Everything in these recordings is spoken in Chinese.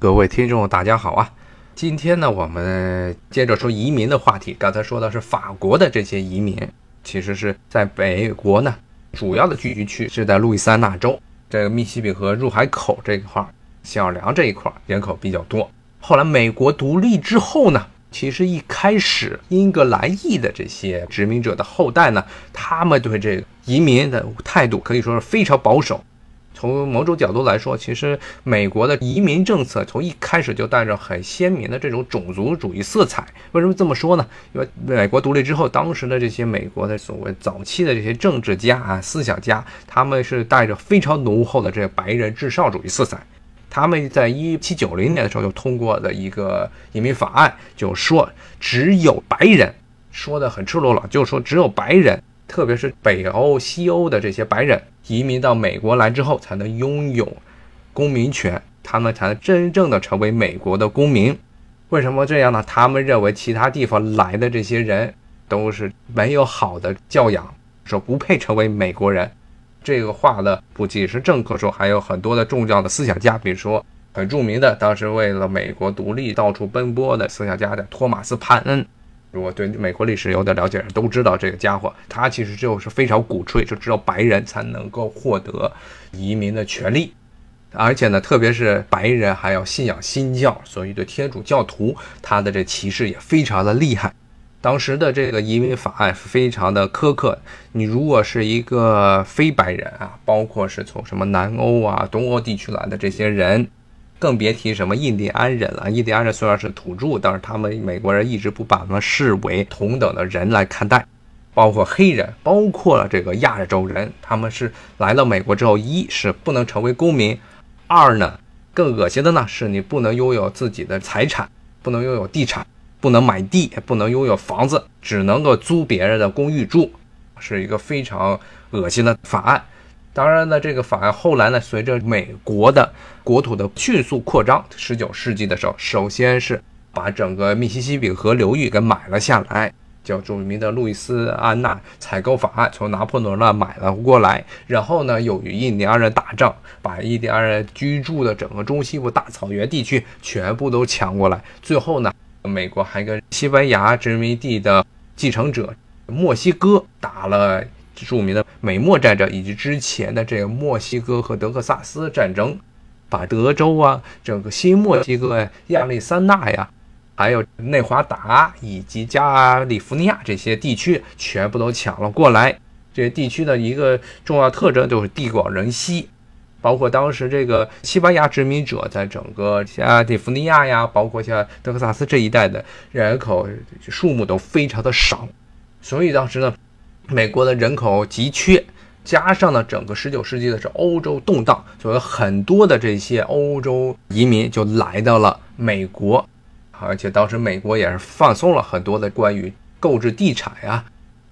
各位听众，大家好啊！今天呢，我们接着说移民的话题。刚才说的是法国的这些移民，其实是在北国呢，主要的聚居区是在路易斯安那州这个密西西比河入海口这一块，新奥尔良这一块人口比较多。后来美国独立之后呢，其实一开始英格兰裔的这些殖民者的后代呢，他们对这个移民的态度可以说是非常保守。从某种角度来说，其实美国的移民政策从一开始就带着很鲜明的这种种族主义色彩。为什么这么说呢？因为美国独立之后，当时的这些美国的所谓早期的这些政治家啊、思想家，他们是带着非常浓厚的这个白人至上主义色彩。他们在一七九零年的时候就通过的一个移民法案，就说只有白人，说的很赤裸裸，就是说只有白人。特别是北欧、西欧的这些白人移民到美国来之后，才能拥有公民权，他们才能真正的成为美国的公民。为什么这样呢？他们认为其他地方来的这些人都是没有好的教养，说不配成为美国人。这个话呢，不仅是政客说，还有很多的重要的思想家，比如说很著名的，当时为了美国独立到处奔波的思想家的托马斯·潘恩。如果对美国历史有点了解，都知道这个家伙，他其实就是非常鼓吹，就只有白人才能够获得移民的权利，而且呢，特别是白人还要信仰新教，所以对天主教徒他的这歧视也非常的厉害。当时的这个移民法案非常的苛刻，你如果是一个非白人啊，包括是从什么南欧啊、东欧地区来的这些人。更别提什么印第安人了。印第安人虽然是土著，但是他们美国人一直不把他们视为同等的人来看待，包括黑人，包括了这个亚洲人，他们是来到美国之后，一是不能成为公民，二呢，更恶心的呢是你不能拥有自己的财产，不能拥有地产，不能买地，不能拥有房子，只能够租别人的公寓住，是一个非常恶心的法案。当然呢，这个法案后来呢，随着美国的国土的迅速扩张，十九世纪的时候，首先是把整个密西西比河流域给买了下来，叫著名的路易斯安那采购法案，从拿破仑那买了过来。然后呢，又与印第安人打仗，把印第安人居住的整个中西部大草原地区全部都抢过来。最后呢，美国还跟西班牙殖民地的继承者墨西哥打了。著名的美墨战争以及之前的这个墨西哥和德克萨斯战争，把德州啊、整个新墨西哥呀、亚利桑那呀，还有内华达以及加利福尼亚这些地区全部都抢了过来。这些地区的一个重要特征就是地广人稀，包括当时这个西班牙殖民者在整个加利福尼亚呀，包括像德克萨斯这一带的人口数目都非常的少，所以当时呢。美国的人口急缺，加上呢，整个十九世纪的是欧洲动荡，所以很多的这些欧洲移民就来到了美国，而且当时美国也是放松了很多的关于购置地产呀，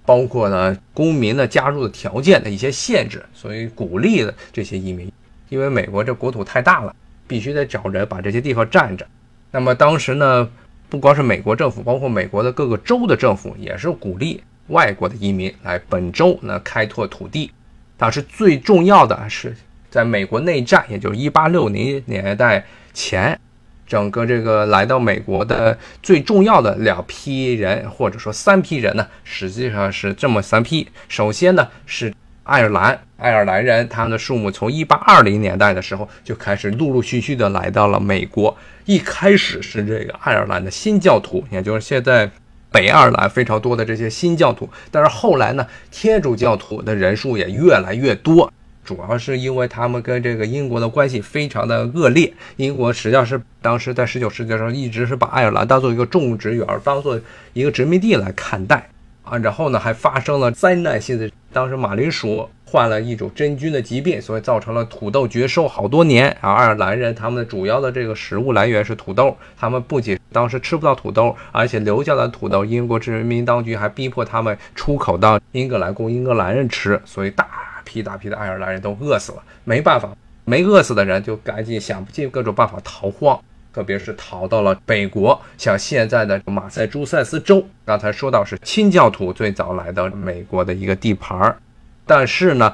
包括呢公民的加入的条件的一些限制，所以鼓励了这些移民，因为美国这国土太大了，必须得找人把这些地方占着。那么当时呢，不光是美国政府，包括美国的各个州的政府也是鼓励。外国的移民来本州呢开拓土地，当时最重要的是在美国内战，也就是一八六零年代前，整个这个来到美国的最重要的两批人，或者说三批人呢，实际上是这么三批。首先呢是爱尔兰，爱尔兰人，他们的数目从一八二零年代的时候就开始陆陆续续的来到了美国。一开始是这个爱尔兰的新教徒，也就是现在。北爱尔兰非常多的这些新教徒，但是后来呢，天主教徒的人数也越来越多，主要是因为他们跟这个英国的关系非常的恶劣。英国实际上是当时在十九世纪的时候，一直是把爱尔兰当做一个种植园，当做一个殖民地来看待啊。然后呢，还发生了灾难性的，当时马铃薯。患了一种真菌的疾病，所以造成了土豆绝收好多年。啊爱尔兰人他们的主要的这个食物来源是土豆，他们不仅当时吃不到土豆，而且留下的土豆，英国殖民当局还逼迫他们出口到英格兰供英格兰人吃，所以大批大批的爱尔兰人都饿死了。没办法，没饿死的人就赶紧想尽各种办法逃荒，特别是逃到了北国，像现在的马赛诸塞斯州。刚才说到是清教徒最早来到美国的一个地盘儿。但是呢，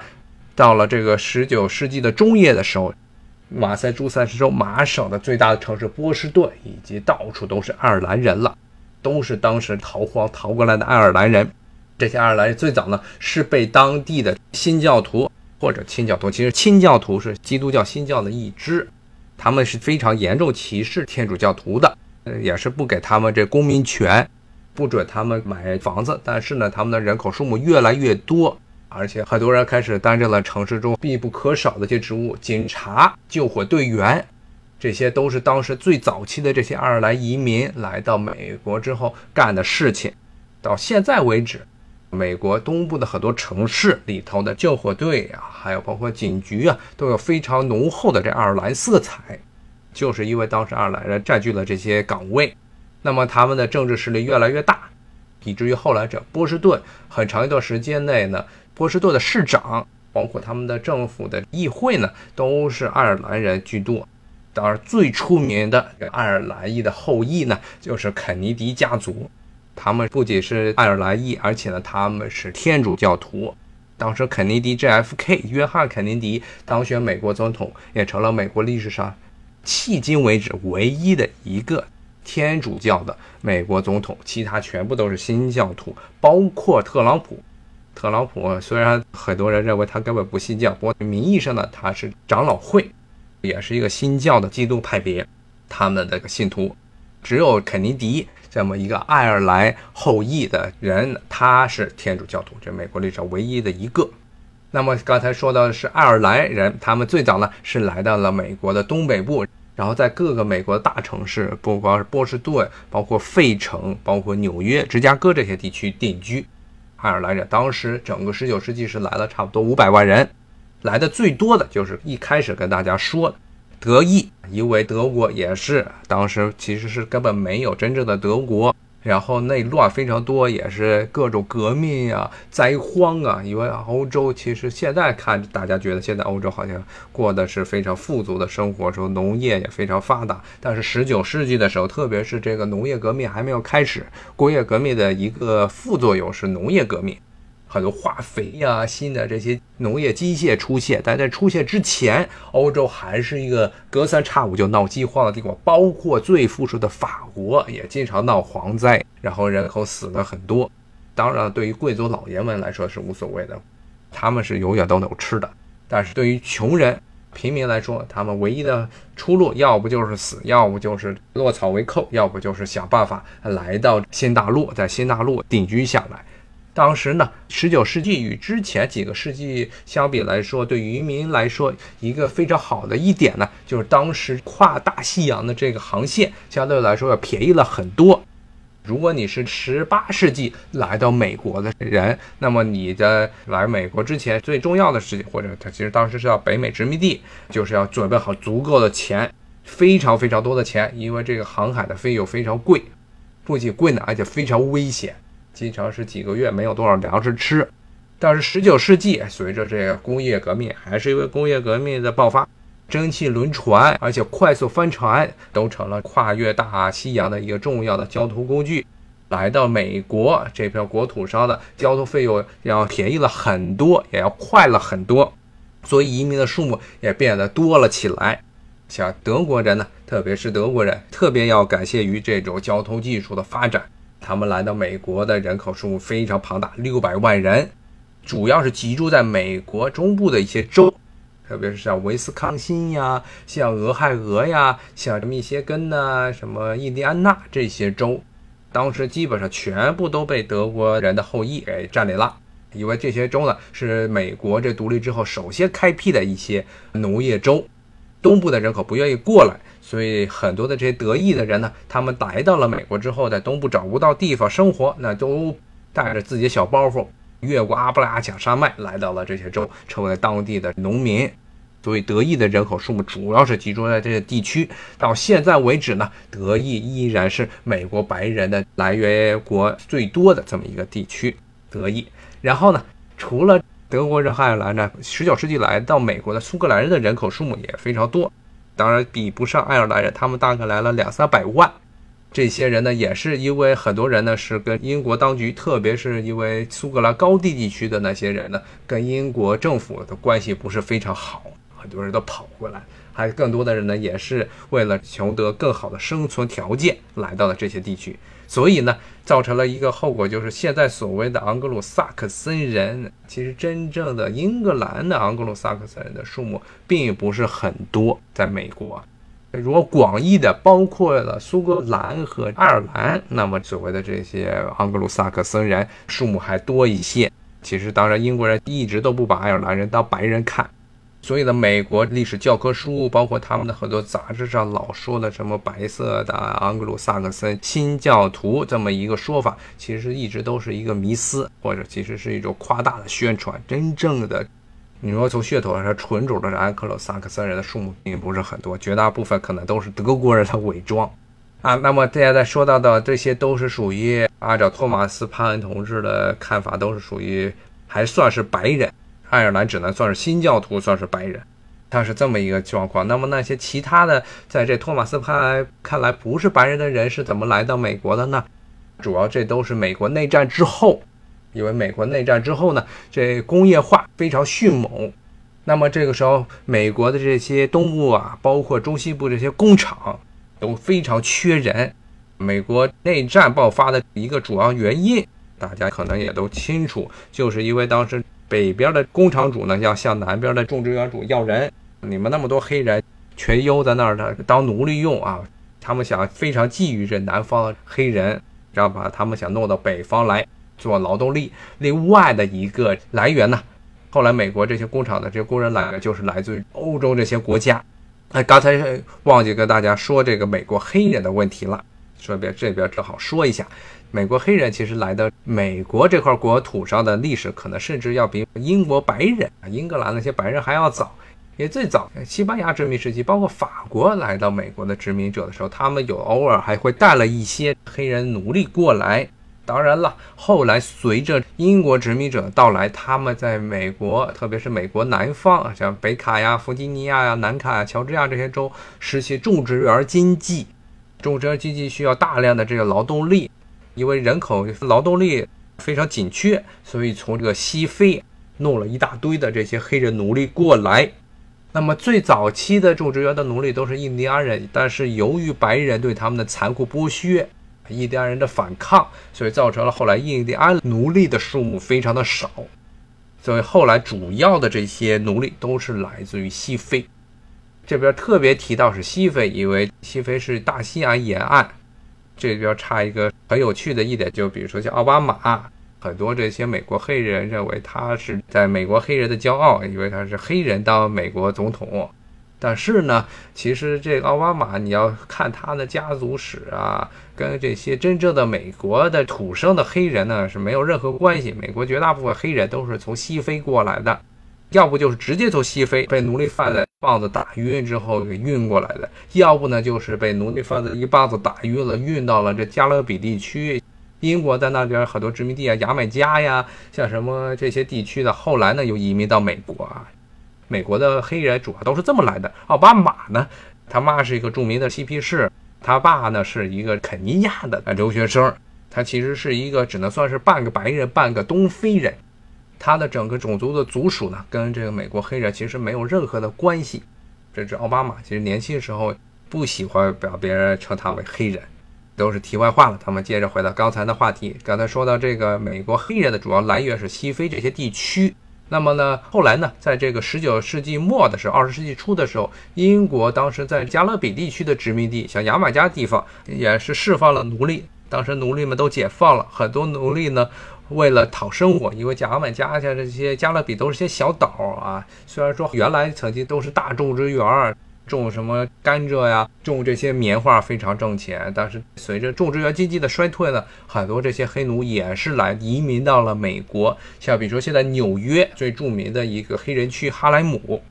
到了这个十九世纪的中叶的时候，马赛诸塞州马省的最大的城市波士顿，以及到处都是爱尔兰人了，都是当时逃荒逃过来的爱尔兰人。这些爱尔兰人最早呢是被当地的新教徒或者清教徒，其实清教徒是基督教新教的一支，他们是非常严重歧视天主教徒的，呃也是不给他们这公民权，不准他们买房子。但是呢，他们的人口数目越来越多。而且很多人开始担任了城市中必不可少的一些职务，警察、救火队员，这些都是当时最早期的这些爱尔兰移民来到美国之后干的事情。到现在为止，美国东部的很多城市里头的救火队啊，还有包括警局啊，都有非常浓厚的这爱尔兰色彩，就是因为当时爱尔兰人占据了这些岗位，那么他们的政治势力越来越大，以至于后来这波士顿很长一段时间内呢。波士顿的市长，包括他们的政府的议会呢，都是爱尔兰人居多。当然，最出名的爱尔兰裔的后裔呢，就是肯尼迪家族。他们不仅是爱尔兰裔，而且呢，他们是天主教徒。当时，肯尼迪 JFK 约翰肯尼迪当选美国总统，也成了美国历史上迄今为止唯一的一个天主教的美国总统。其他全部都是新教徒，包括特朗普。特朗普虽然很多人认为他根本不信教，不过名义上呢他是长老会，也是一个新教的基督派别，他们的信徒，只有肯尼迪这么一个爱尔兰后裔的人，他是天主教徒，这美国历史上唯一的一个。那么刚才说到的是爱尔兰人，他们最早呢是来到了美国的东北部，然后在各个美国的大城市，不光是波士顿，包括费城，包括纽约、芝加哥这些地区定居。爱尔兰人当时整个十九世纪是来了差不多五百万人，来的最多的就是一开始跟大家说的德意，因为德国也是当时其实是根本没有真正的德国。然后内乱非常多，也是各种革命啊、灾荒啊。因为欧洲其实现在看，大家觉得现在欧洲好像过的是非常富足的生活，说农业也非常发达。但是十九世纪的时候，特别是这个农业革命还没有开始，工业革命的一个副作用是农业革命。很多化肥呀，新的这些农业机械出现，但在出现之前，欧洲还是一个隔三差五就闹饥荒的地方，包括最富庶的法国也经常闹蝗灾，然后人口死了很多。当然，对于贵族老爷们来说是无所谓的，他们是永远都有吃的。但是对于穷人、平民来说，他们唯一的出路，要不就是死，要不就是落草为寇，要不就是想办法来到新大陆，在新大陆定居下来。当时呢，十九世纪与之前几个世纪相比来说，对渔民来说，一个非常好的一点呢，就是当时跨大西洋的这个航线相对来说要便宜了很多。如果你是十八世纪来到美国的人，那么你的来美国之前最重要的事情，或者他其实当时是要北美殖民地，就是要准备好足够的钱，非常非常多的钱，因为这个航海的费用非常贵，不仅贵呢，而且非常危险。经常是几个月没有多少粮食吃，但是十九世纪随着这个工业革命，还是因为工业革命的爆发，蒸汽轮船而且快速帆船都成了跨越大西洋的一个重要的交通工具。来到美国这片国土上的交通费用要便宜了很多，也要快了很多，所以移民的数目也变得多了起来。像德国人呢，特别是德国人，特别要感谢于这种交通技术的发展。他们来到美国的人口数目非常庞大，六百万人，主要是集中在美国中部的一些州，特别是像威斯康星呀、像俄亥俄呀、像密歇根呐、什么印第安纳这些州，当时基本上全部都被德国人的后裔给占领了，因为这些州呢是美国这独立之后首先开辟的一些农业州，东部的人口不愿意过来。所以很多的这些得意的人呢，他们来到了美国之后，在东部找不到地方生活，那都带着自己的小包袱，越过阿布拉罕山脉，来到了这些州，成为当地的农民。所以德意的人口数目主要是集中在这些地区。到现在为止呢，德意依然是美国白人的来源国最多的这么一个地区。德意，然后呢，除了德国人、爱尔兰呢，十九世纪来到美国的苏格兰人的人口数目也非常多。当然比不上爱尔兰人，他们大概来了两三百万。这些人呢，也是因为很多人呢是跟英国当局，特别是因为苏格兰高地地区的那些人呢，跟英国政府的关系不是非常好，很多人都跑过来。还有更多的人呢，也是为了求得更好的生存条件来到了这些地区。所以呢，造成了一个后果，就是现在所谓的盎格鲁撒克森人，其实真正的英格兰的盎格鲁撒克森人的数目并不是很多。在美国，如果广义的包括了苏格兰和爱尔兰，那么所谓的这些盎格鲁撒克森人数目还多一些。其实，当然，英国人一直都不把爱尔兰人当白人看。所以呢，美国历史教科书，包括他们的很多杂志上老说的什么白色的盎格鲁撒克森新教徒这么一个说法，其实一直都是一个迷思，或者其实是一种夸大的宣传。真正的，你说从血统上纯种的盎格鲁撒克森人的数目并不是很多，绝大部分可能都是德国人的伪装啊。那么现在说到的这些都是属于按照托马斯潘恩同志的看法，都是属于还算是白人。爱尔兰只能算是新教徒，算是白人，他是这么一个状况。那么那些其他的，在这托马斯派看来不是白人的人是怎么来到美国的呢？主要这都是美国内战之后，因为美国内战之后呢，这工业化非常迅猛，那么这个时候美国的这些东部啊，包括中西部这些工厂都非常缺人。美国内战爆发的一个主要原因，大家可能也都清楚，就是因为当时。北边的工厂主呢，要向南边的种植园主要人。你们那么多黑人全悠在那儿的当奴隶用啊！他们想非常觊觎这南方黑人，然后把他们想弄到北方来做劳动力。另外的一个来源呢，后来美国这些工厂的这些工人来源就是来自于欧洲这些国家。哎，刚才忘记跟大家说这个美国黑人的问题了，顺便这边正好说一下。美国黑人其实来到美国这块国土上的历史，可能甚至要比英国白人、英格兰那些白人还要早。也最早，西班牙殖民时期，包括法国来到美国的殖民者的时候，他们有偶尔还会带了一些黑人奴隶过来。当然了，后来随着英国殖民者的到来，他们在美国，特别是美国南方，像北卡呀、弗吉尼亚呀、南卡、呀、乔治亚这些州，实行种植园经济。种植园经济需要大量的这个劳动力。因为人口劳动力非常紧缺，所以从这个西非弄了一大堆的这些黑人奴隶过来。那么最早期的种植园的奴隶都是印第安人，但是由于白人对他们的残酷剥削，印第安人的反抗，所以造成了后来印第安奴隶的数目非常的少。所以后来主要的这些奴隶都是来自于西非。这边特别提到是西非，因为西非是大西洋沿岸。这边差一个很有趣的一点，就比如说像奥巴马，很多这些美国黑人认为他是在美国黑人的骄傲，以为他是黑人当美国总统。但是呢，其实这个奥巴马，你要看他的家族史啊，跟这些真正的美国的土生的黑人呢是没有任何关系。美国绝大部分黑人都是从西非过来的。要不就是直接从西非被奴隶贩子棒子打晕之后给运过来的，要不呢就是被奴隶贩子一棒子打晕了，运到了这加勒比地区。英国在那边很多殖民地啊，牙买加呀，像什么这些地区的，后来呢又移民到美国啊。美国的黑人主要都是这么来的。奥巴马呢，他妈是一个著名的嬉皮士，他爸呢是一个肯尼亚的留学生，他其实是一个只能算是半个白人，半个东非人。他的整个种族的族属呢，跟这个美国黑人其实没有任何的关系。这是奥巴马，其实年轻时候不喜欢表别人称他为黑人，都是题外话了。咱们接着回到刚才的话题，刚才说到这个美国黑人的主要来源是西非这些地区。那么呢，后来呢，在这个十九世纪末的时候，二十世纪初的时候，英国当时在加勒比地区的殖民地，像牙买加地方，也是释放了奴隶。当时奴隶们都解放了，很多奴隶呢。为了讨生活，因为牙买加像这些加勒比都是些小岛啊。虽然说原来曾经都是大种植园，种什么甘蔗呀，种这些棉花非常挣钱。但是随着种植园经济的衰退呢，很多这些黑奴也是来移民到了美国。像比如说现在纽约最著名的一个黑人区哈莱姆，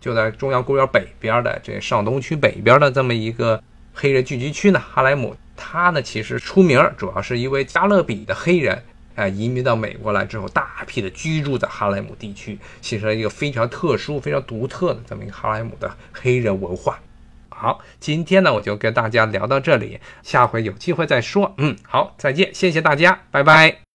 就在中央公园北边的这上东区北边的这么一个黑人聚集区呢。哈莱姆他呢其实出名主要是因为加勒比的黑人。哎，移民到美国来之后，大批的居住在哈莱姆地区，形成了一个非常特殊、非常独特的这么一个哈莱姆的黑人文化。好，今天呢，我就跟大家聊到这里，下回有机会再说。嗯，好，再见，谢谢大家，拜拜。